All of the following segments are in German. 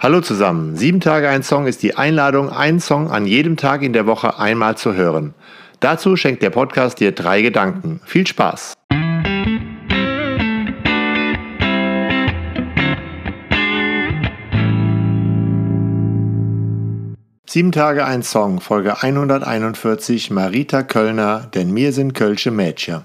Hallo zusammen. Sieben Tage ein Song ist die Einladung, einen Song an jedem Tag in der Woche einmal zu hören. Dazu schenkt der Podcast dir drei Gedanken. Viel Spaß! Sieben Tage ein Song, Folge 141, Marita Kölner, denn mir sind Kölsche Mädchen.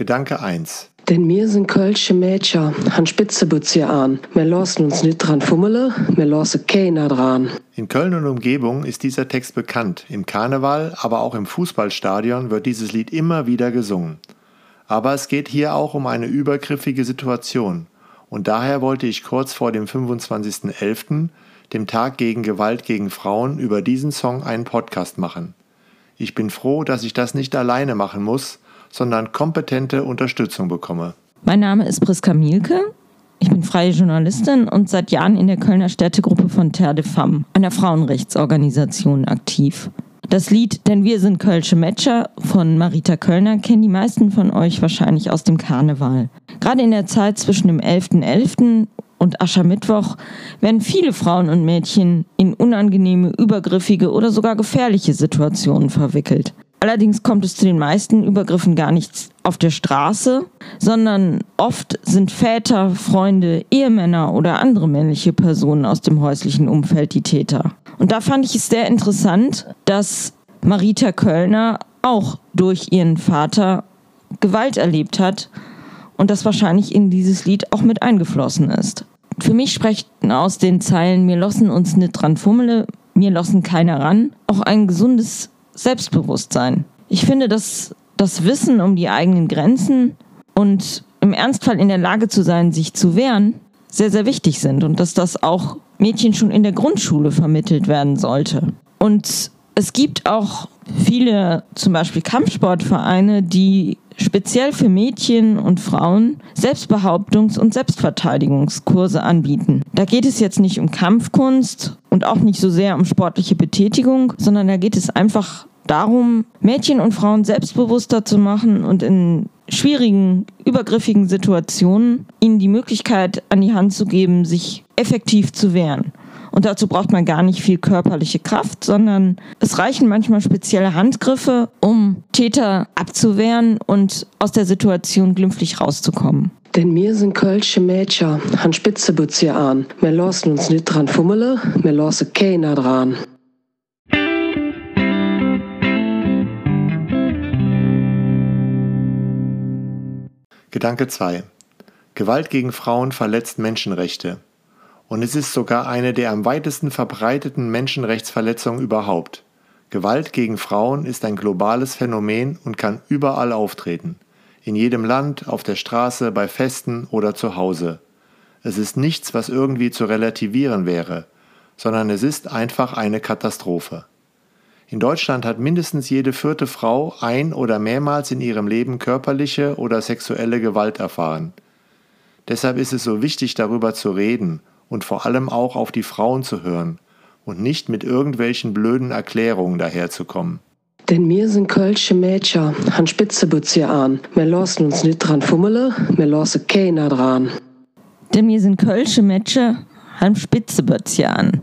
Gedanke 1. Denn mir sind Kölsche Mädchen, han Spitzebutze an. Wir lassen uns nicht dran fummele, wir lassen keiner dran. In Köln und Umgebung ist dieser Text bekannt. Im Karneval, aber auch im Fußballstadion wird dieses Lied immer wieder gesungen. Aber es geht hier auch um eine übergriffige Situation. Und daher wollte ich kurz vor dem 25.11., dem Tag gegen Gewalt gegen Frauen, über diesen Song einen Podcast machen. Ich bin froh, dass ich das nicht alleine machen muss, sondern kompetente Unterstützung bekomme. Mein Name ist Priska Mielke. Ich bin freie Journalistin und seit Jahren in der Kölner Städtegruppe von Terre de Femme, einer Frauenrechtsorganisation, aktiv. Das Lied Denn wir sind Kölsche Metscher von Marita Kölner kennen die meisten von euch wahrscheinlich aus dem Karneval. Gerade in der Zeit zwischen dem 11.11. .11. und Aschermittwoch werden viele Frauen und Mädchen in unangenehme, übergriffige oder sogar gefährliche Situationen verwickelt. Allerdings kommt es zu den meisten Übergriffen gar nicht auf der Straße, sondern oft sind Väter, Freunde, Ehemänner oder andere männliche Personen aus dem häuslichen Umfeld die Täter. Und da fand ich es sehr interessant, dass Marita Kölner auch durch ihren Vater Gewalt erlebt hat und das wahrscheinlich in dieses Lied auch mit eingeflossen ist. Für mich sprechen aus den Zeilen Mir lassen uns nicht dran fummele, mir lassen keiner ran, auch ein gesundes Selbstbewusstsein. Ich finde, dass das Wissen um die eigenen Grenzen und im Ernstfall in der Lage zu sein, sich zu wehren, sehr, sehr wichtig sind und dass das auch Mädchen schon in der Grundschule vermittelt werden sollte. Und es gibt auch viele, zum Beispiel Kampfsportvereine, die speziell für Mädchen und Frauen Selbstbehauptungs- und Selbstverteidigungskurse anbieten. Da geht es jetzt nicht um Kampfkunst und auch nicht so sehr um sportliche Betätigung, sondern da geht es einfach darum, Mädchen und Frauen selbstbewusster zu machen und in schwierigen, übergriffigen Situationen ihnen die Möglichkeit an die Hand zu geben, sich effektiv zu wehren. Und dazu braucht man gar nicht viel körperliche Kraft, sondern es reichen manchmal spezielle Handgriffe, um Täter abzuwehren und aus der Situation glimpflich rauszukommen. Denn mir sind Kölsche Mädchen, han Spitzebutze an. Wir lassen uns nicht dran fummele, wir lassen keiner dran. Gedanke 2. Gewalt gegen Frauen verletzt Menschenrechte. Und es ist sogar eine der am weitesten verbreiteten Menschenrechtsverletzungen überhaupt. Gewalt gegen Frauen ist ein globales Phänomen und kann überall auftreten. In jedem Land, auf der Straße, bei Festen oder zu Hause. Es ist nichts, was irgendwie zu relativieren wäre, sondern es ist einfach eine Katastrophe. In Deutschland hat mindestens jede vierte Frau ein oder mehrmals in ihrem Leben körperliche oder sexuelle Gewalt erfahren. Deshalb ist es so wichtig, darüber zu reden und vor allem auch auf die Frauen zu hören und nicht mit irgendwelchen blöden Erklärungen daherzukommen. Denn mir sind Kölsche Mädchen, han Spitzebutze an. Wir lassen uns nicht dran fummele, wir lassen keiner dran. Denn mir sind Kölsche Mädchen, han Spitzebutze an.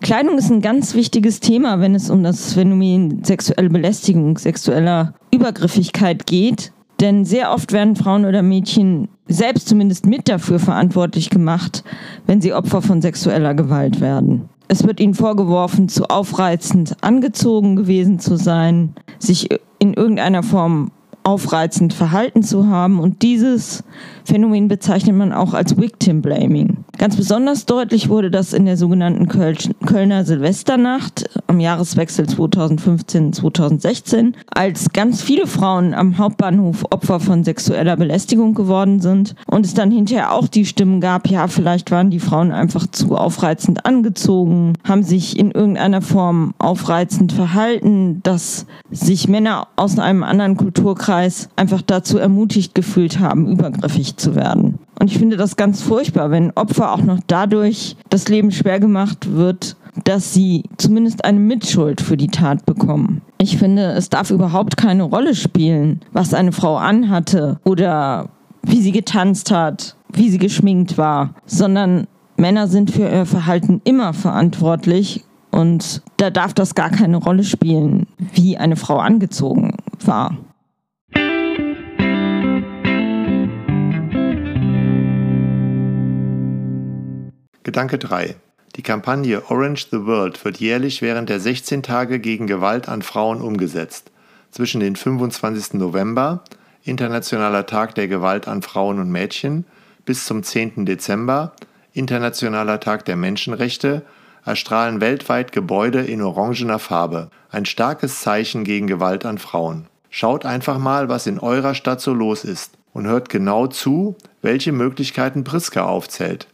Kleidung ist ein ganz wichtiges Thema, wenn es um das Phänomen sexuelle Belästigung, sexueller Übergriffigkeit geht. Denn sehr oft werden Frauen oder Mädchen selbst zumindest mit dafür verantwortlich gemacht, wenn sie Opfer von sexueller Gewalt werden. Es wird ihnen vorgeworfen, zu aufreizend angezogen gewesen zu sein, sich in irgendeiner Form aufreizend verhalten zu haben. Und dieses Phänomen bezeichnet man auch als Victim Blaming. Ganz besonders deutlich wurde das in der sogenannten Kölner Silvesternacht am Jahreswechsel 2015-2016, als ganz viele Frauen am Hauptbahnhof Opfer von sexueller Belästigung geworden sind und es dann hinterher auch die Stimmen gab, ja, vielleicht waren die Frauen einfach zu aufreizend angezogen, haben sich in irgendeiner Form aufreizend verhalten, dass sich Männer aus einem anderen Kulturkreis einfach dazu ermutigt gefühlt haben, übergriffig zu werden. Und ich finde das ganz furchtbar, wenn Opfer auch noch dadurch das Leben schwer gemacht wird, dass sie zumindest eine Mitschuld für die Tat bekommen. Ich finde, es darf überhaupt keine Rolle spielen, was eine Frau anhatte oder wie sie getanzt hat, wie sie geschminkt war, sondern Männer sind für ihr Verhalten immer verantwortlich und da darf das gar keine Rolle spielen, wie eine Frau angezogen war. Gedanke 3. Die Kampagne Orange the World wird jährlich während der 16 Tage gegen Gewalt an Frauen umgesetzt. Zwischen den 25. November, Internationaler Tag der Gewalt an Frauen und Mädchen, bis zum 10. Dezember, Internationaler Tag der Menschenrechte, erstrahlen weltweit Gebäude in orangener Farbe. Ein starkes Zeichen gegen Gewalt an Frauen. Schaut einfach mal, was in eurer Stadt so los ist und hört genau zu, welche Möglichkeiten Priska aufzählt.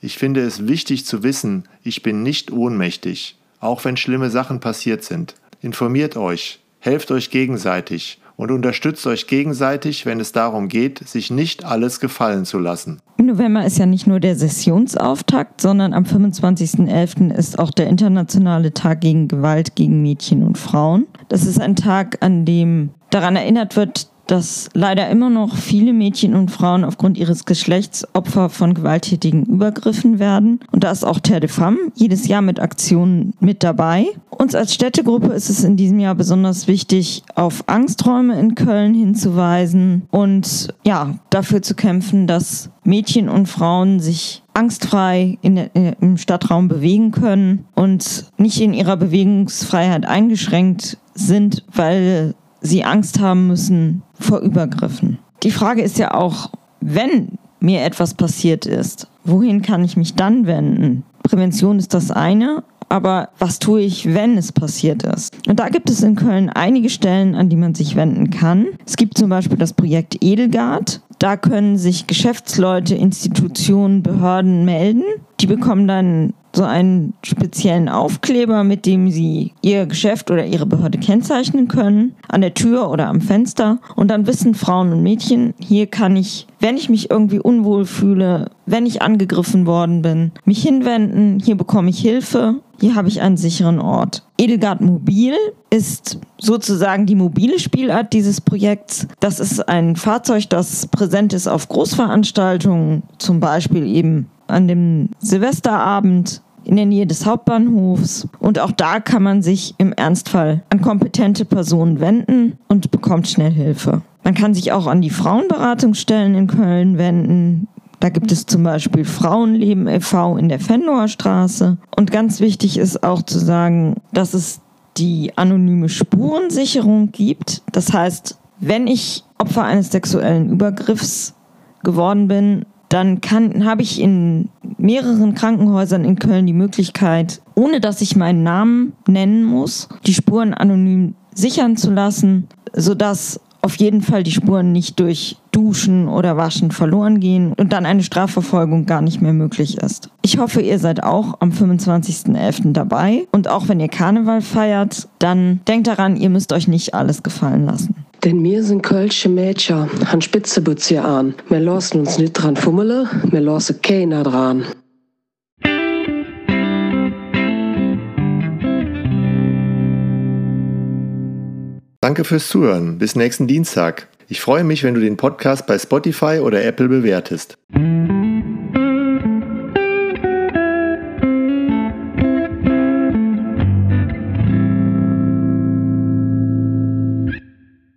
Ich finde es wichtig zu wissen, ich bin nicht ohnmächtig, auch wenn schlimme Sachen passiert sind. Informiert euch, helft euch gegenseitig und unterstützt euch gegenseitig, wenn es darum geht, sich nicht alles gefallen zu lassen. Im November ist ja nicht nur der Sessionsauftakt, sondern am 25.11. ist auch der Internationale Tag gegen Gewalt gegen Mädchen und Frauen. Das ist ein Tag, an dem daran erinnert wird, dass leider immer noch viele Mädchen und Frauen aufgrund ihres Geschlechts Opfer von gewalttätigen Übergriffen werden. Und da ist auch Terre de Femme jedes Jahr mit Aktionen mit dabei. Uns als Städtegruppe ist es in diesem Jahr besonders wichtig, auf Angsträume in Köln hinzuweisen und ja, dafür zu kämpfen, dass Mädchen und Frauen sich angstfrei in, in, im Stadtraum bewegen können und nicht in ihrer Bewegungsfreiheit eingeschränkt sind, weil sie Angst haben müssen vor Übergriffen. Die Frage ist ja auch, wenn mir etwas passiert ist, wohin kann ich mich dann wenden? Prävention ist das eine, aber was tue ich, wenn es passiert ist? Und da gibt es in Köln einige Stellen, an die man sich wenden kann. Es gibt zum Beispiel das Projekt Edelgard. Da können sich Geschäftsleute, Institutionen, Behörden melden. Die bekommen dann so einen speziellen Aufkleber, mit dem sie ihr Geschäft oder ihre Behörde kennzeichnen können, an der Tür oder am Fenster. Und dann wissen Frauen und Mädchen, hier kann ich, wenn ich mich irgendwie unwohl fühle, wenn ich angegriffen worden bin, mich hinwenden, hier bekomme ich Hilfe, hier habe ich einen sicheren Ort. Edelgard Mobil ist sozusagen die mobile Spielart dieses Projekts. Das ist ein Fahrzeug, das präsent ist auf Großveranstaltungen, zum Beispiel eben an dem Silvesterabend in der Nähe des Hauptbahnhofs. Und auch da kann man sich im Ernstfall an kompetente Personen wenden und bekommt schnell Hilfe. Man kann sich auch an die Frauenberatungsstellen in Köln wenden. Da gibt es zum Beispiel Frauenleben e.V. in der Fenloher Straße. Und ganz wichtig ist auch zu sagen, dass es die anonyme Spurensicherung gibt. Das heißt, wenn ich Opfer eines sexuellen Übergriffs geworden bin, dann kann, habe ich in mehreren Krankenhäusern in Köln die Möglichkeit, ohne dass ich meinen Namen nennen muss, die Spuren anonym sichern zu lassen, sodass auf jeden Fall die Spuren nicht durch Duschen oder Waschen verloren gehen und dann eine Strafverfolgung gar nicht mehr möglich ist. Ich hoffe, ihr seid auch am 25.11. dabei und auch wenn ihr Karneval feiert, dann denkt daran, ihr müsst euch nicht alles gefallen lassen. Denn mir sind kölsche Mädchen, han Spitzebutz hier an. Wir lassen uns nicht dran fummele, wir lassen keiner dran. Danke fürs Zuhören. Bis nächsten Dienstag. Ich freue mich, wenn du den Podcast bei Spotify oder Apple bewertest.